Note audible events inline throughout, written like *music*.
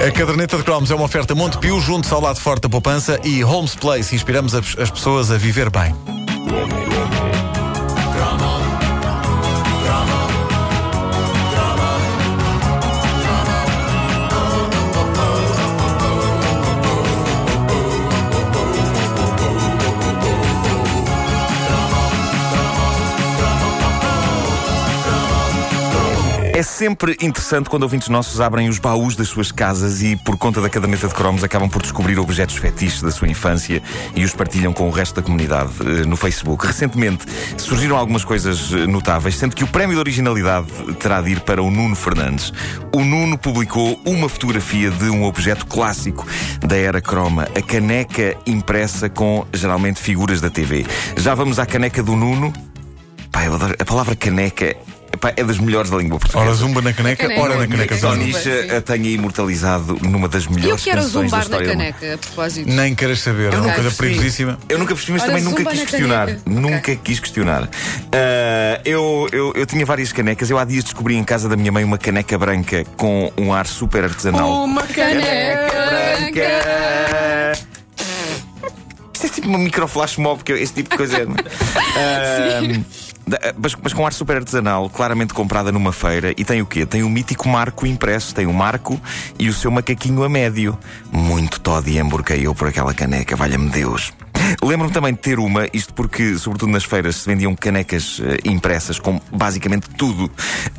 A caderneta de cromos é uma oferta Montepio, junto ao lado forte da poupança e Homes Place. Inspiramos as pessoas a viver bem. Sempre interessante quando ouvintes nossos abrem os baús das suas casas e, por conta da caderneta de cromos, acabam por descobrir objetos fetiches da sua infância e os partilham com o resto da comunidade eh, no Facebook. Recentemente surgiram algumas coisas eh, notáveis, sendo que o prémio de originalidade terá de ir para o Nuno Fernandes. O Nuno publicou uma fotografia de um objeto clássico da era croma, a caneca impressa com geralmente figuras da TV. Já vamos à caneca do Nuno. Pá, eu adoro- a palavra caneca epá, é das melhores da língua portuguesa. Ora zumba na caneca, Caneca. ora na caneca nisso. Sonicha a tenha imortalizado numa das E eu melhores quero canções da zumbar na história do mundo. caneca, a propósito. Nem queres saber, é uma nunca coisa perigosíssima. Eu nunca percebi, mas Ora, também nunca quis na questionar. caneca. Nunca quis questionar. Ah, eu, eu, eu tinha várias canecas. Eu há dias descobri em casa da minha mãe uma caneca branca com um ar super artesanal. Uma caneca branca. Isto é tipo uma microflash mob, que eu- esse tipo de coisa é. não é? *laughs* Da- mas, mas com ar super artesanal, claramente comprada numa feira, e tem o quê? Tem o mítico marco impresso, tem o marco e o seu macaquinho a médio. Muito Todd e emborquei por aquela caneca, valha-me Deus. Lembro-me também de ter uma, isto porque, sobretudo nas feiras, se vendiam canecas eh, impressas com basicamente tudo.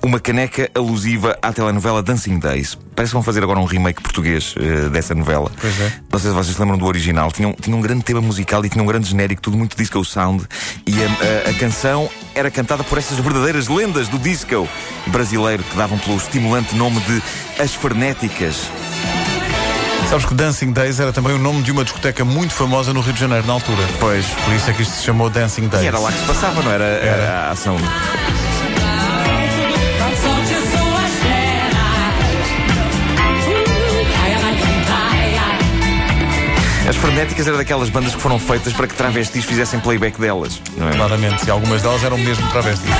Uma caneca alusiva à telenovela Dancing Days. Parece que vão fazer agora um remake português eh, dessa novela. Pois é. Não sei se vocês se lembram do original. Tinha um, tinha um grande tema musical e tinha um grande genérico, tudo muito disco sound. E a, a- a canção era cantada por essas verdadeiras lendas do disco brasileiro que davam pelo estimulante nome de As Frenéticas. Sabes que Dancing Days era também o nome de uma discoteca muito famosa no Rio de Janeiro, na altura. Pois. Por isso é que isto se chamou Dancing Days. E era lá que se passava, não era, era a ação. As Frenéticas era daquelas bandas que foram feitas para que travestis fizessem playback delas. Não é? Claramente, e algumas delas eram mesmo travestis.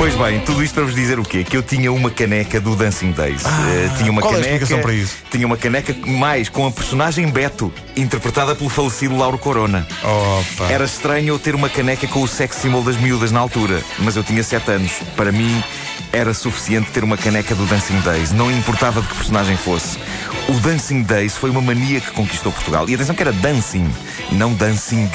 Pois bem, tudo isto para vos dizer o quê? Que eu tinha uma caneca do Dancing Days. Eh, tinha uma qual é a caneca. explicação para isso? Tinha uma caneca mais com a personagem Beto, interpretada pelo falecido Lauro Corona. Opa. Era estranho eu ter uma caneca com o sex symbol das miúdas na altura, mas eu tinha 7 anos. Para mim, era suficiente ter uma caneca do Dancing Days, não importava de que personagem fosse. O Dancing Days foi uma mania que conquistou Portugal. E atenção que era dancing, não dancing.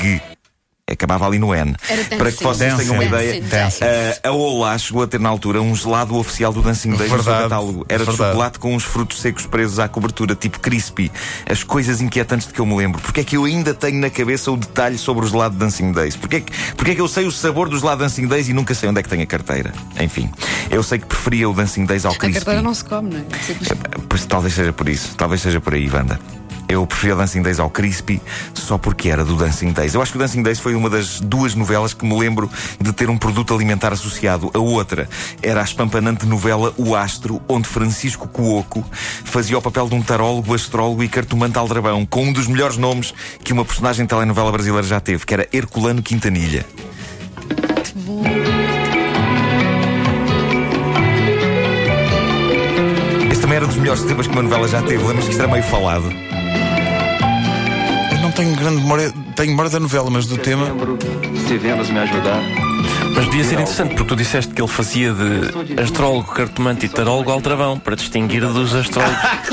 Acabava ali no N. Era Para que dancing. vocês tenham uma ideia. Uh, a Olá chegou a ter na altura um gelado oficial do Dancing Days no seu Verdade, catálogo. Era de chocolate com uns frutos secos presos à cobertura, tipo crispy. As coisas inquietantes de que eu me lembro. Porque é que eu ainda tenho na cabeça o detalhe sobre o gelado Dancing Days? Porque é que, porque é que eu sei o sabor do gelado Dancing Days e nunca sei onde é que tem a carteira? Enfim, eu sei que preferia o Dancing Days ao A crispy. carteira não se come, não é? Simples. Pois talvez seja por isso, talvez seja por aí, Wanda. Eu preferia Dancing Days ao Crispy só porque era do Dancing Days. Eu acho que o Dancing Days foi uma das duas novelas que me lembro de ter um produto alimentar associado. A outra era a espampanante novela O Astro, onde Francisco Cuoco fazia o papel de um tarólogo, astrólogo e cartomante aldrabão, com um dos melhores nomes que uma personagem de telenovela brasileira já teve, que era Herculano Quintanilha. Este também era dos melhores temas que uma novela já teve. Lembras que isto era meio falado? Tenho grande memória, tenho memória da novela, mas do tema. Se vendas me ajudar. Mas devia ser interessante, porque tu disseste que ele fazia de astrólogo, cartomante e tarólogo aldrabão, para distinguir dos astrólogos. *laughs*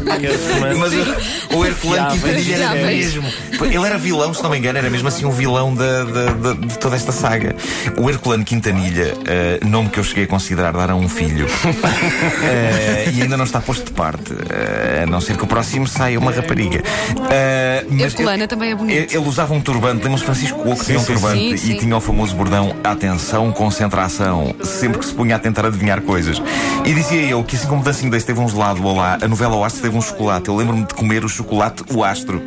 cartomante. Mas o, o Herculano. Quintanilha era mesmo. Ele era vilão, se não me engano, era mesmo assim um vilão da, da- da- de toda esta saga. O Herculano Quintanilha, eh, nome que eu cheguei a considerar dar a um filho, *laughs* Eh, e ainda não está posto de parte, eh, a não ser que o próximo saia uma rapariga. Herculana ele- também é bonito. Ele, ele usava um turbante, lembras Francisco Cuoco tinha um sim, turbante sim. e Sim, sim. tinha o famoso bordão atenção, concentração, sempre que se punha a tentar adivinhar coisas. E dizia eu que assim como Dancing Days teve um gelado ou lá, a novela O Astro teve um chocolate. Eu lembro-me de comer o chocolate O Astro.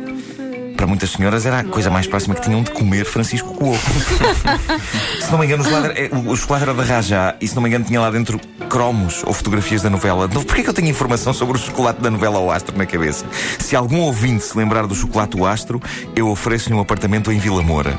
Para muitas senhoras era a coisa mais próxima que tinham de comer Francisco Cuoco. *laughs* se não me engano, o, gelado era, eh, o- chocolate era da Rajá e se não me engano tinha lá dentro cromos ou fotografias da novela. Então, porquê que eu tenho informação sobre o chocolate da novela O Astro na cabeça? Se algum ouvinte se lembrar do chocolate O Astro, eu ofereço-lhe um apartamento em Vila Moura.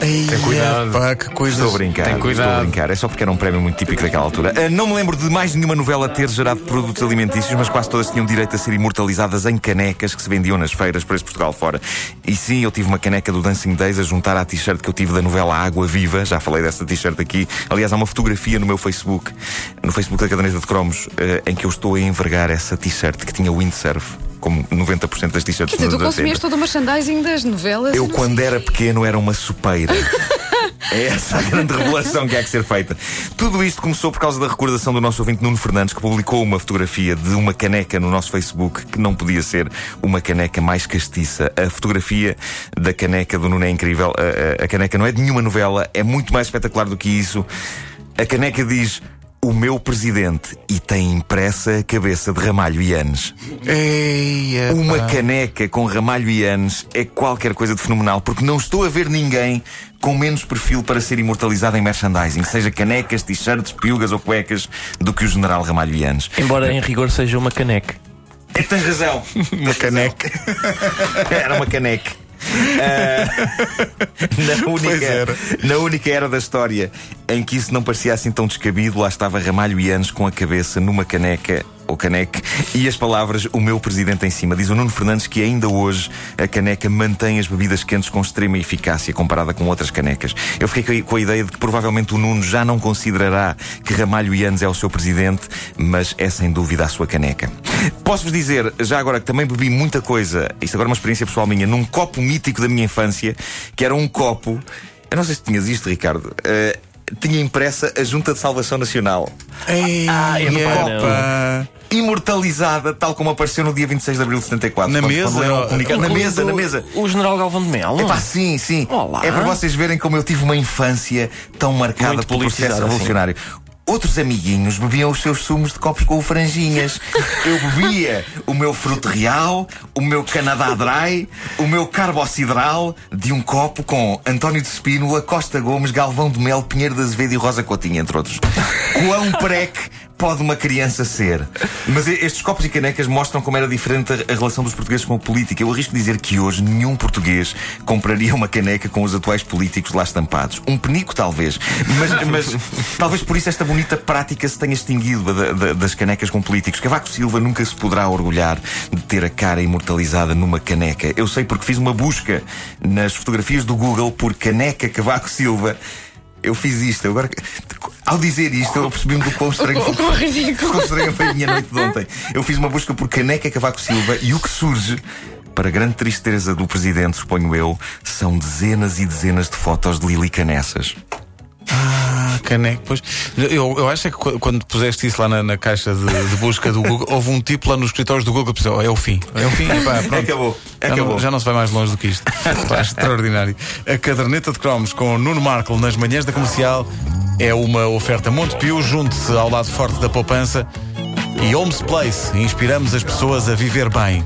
Tem cuidado. Pá, que coisa. Estou a brincar. Tem cuidado. Estou a brincar. É só porque era um prémio muito típico daquela altura. Ah, não me lembro de mais nenhuma novela ter gerado produtos alimentícios, mas quase todas tinham direito a ser imortalizadas em canecas que se vendiam nas feiras por esse Portugal fora. E sim, eu tive uma caneca do Dancing Days a juntar à t-shirt que eu tive da novela Água Viva. Já falei dessa t-shirt aqui. Aliás, há uma fotografia no meu Facebook, no Facebook da Caderneta de Cromos, ah, em que eu estou a envergar essa t-shirt que tinha windsurf. Como 90% das t-shirts Quer dizer, tu anos 80. consumias todo o merchandising das novelas. Eu, quando sei era pequeno, era uma sopeira. *laughs* É essa a grande revelação que há que ser feita. Tudo isto começou por causa da recordação do nosso ouvinte Nuno Fernandes, que publicou uma fotografia de uma caneca no nosso Facebook, que não podia ser uma caneca mais castiça. A fotografia da caneca do Nuno é incrível. A, a- a caneca não é de nenhuma novela, é muito mais espetacular do que isso. A caneca diz. O meu presidente e tem impressa a cabeça de Ramalho e Anes. Eia, Uma pá. caneca com ramalho e anos é qualquer coisa de fenomenal, porque não estou a ver ninguém com menos perfil para ser imortalizado em merchandising, seja canecas, t-shirts, piugas ou cuecas, do que o general Ramalho e anos. Embora em rigor seja uma caneca. É, tens razão. *laughs* Uma caneca. *laughs* Era uma caneca. Ah, *laughs* na, única, na única era da história em que isso não parecia assim tão descabido, lá estava Ramalho e Anos com a cabeça numa caneca ou caneque e as palavras o meu presidente em cima. Diz o Nuno Fernandes que ainda hoje a caneca mantém as bebidas quentes com extrema eficácia comparada com outras canecas. Eu fiquei com a ideia de que provavelmente o Nuno já não considerará que Ramalho Anos é o seu presidente, mas é sem dúvida a sua caneca. Posso-vos dizer, já agora, que também bebi muita coisa, isto agora é uma experiência pessoal minha, num copo mítico da minha infância, que era um copo. Eu não sei se tinhas isto, Ricardo. eh, tinha impressa a Junta de Salvação Nacional. Eia, eu não- pá. Imortalizada, tal como apareceu no dia 26 de abril de 74. Na quando- mesa? quando leram o comunicado. Na mesa, na mesa. O general Galvão de Melo. Epá, sim, sim. Olá. É para vocês verem como eu tive uma infância tão marcada Muito pelo processo revolucionário. Outros amiguinhos bebiam os seus sumos de copos com franjinhas. Eu bebia o meu fruto real, o meu Canadá Dry, o meu carbocidral de um copo com António de Espínola, Costa Gomes, Galvão de Mel, Pinheiro de Azevedo e Rosa Coutinho, entre outros. Quão preque pode uma criança ser? Mas estes copos e canecas mostram como era diferente a, a relação dos portugueses com a política. Eu arrisco dizer que hoje nenhum português compraria uma caneca com os atuais políticos lá estampados. Um penico, talvez. Mas, *laughs* mas talvez por isso esta bonita prática se tenha extinguido da- da- das canecas com políticos. Cavaco Silva nunca se poderá orgulhar de ter a cara imortalizada numa caneca. Eu sei porque fiz uma busca nas fotografias do Google por caneca Cavaco Silva. Eu fiz isto. Agora, ao dizer isto, eu percebi-me do quão estranho O quão estranha foi a minha noite de ontem. Eu fiz uma busca por caneca Cavaco Silva e o que surge, para grande tristeza do presidente, suponho eu, são dezenas e dezenas de fotos de Lili Canessas. Caneco, pois. Eu, eu acho é que qu- quando puseste isso lá na, na caixa de, de busca do Google, houve um tipo lá nos escritórios do Google que pensou: é o fim, é o fim, pá, *laughs* pronto. Acabou, Já acabou. não, já não se vai mais longe do que isto. *laughs* Pá, extraordinário. A caderneta de cromos com Nuno Marco nas manhãs da comercial é uma oferta Montepio, junte-se ao lado forte da poupança. E Homes Place, inspiramos as pessoas a viver bem.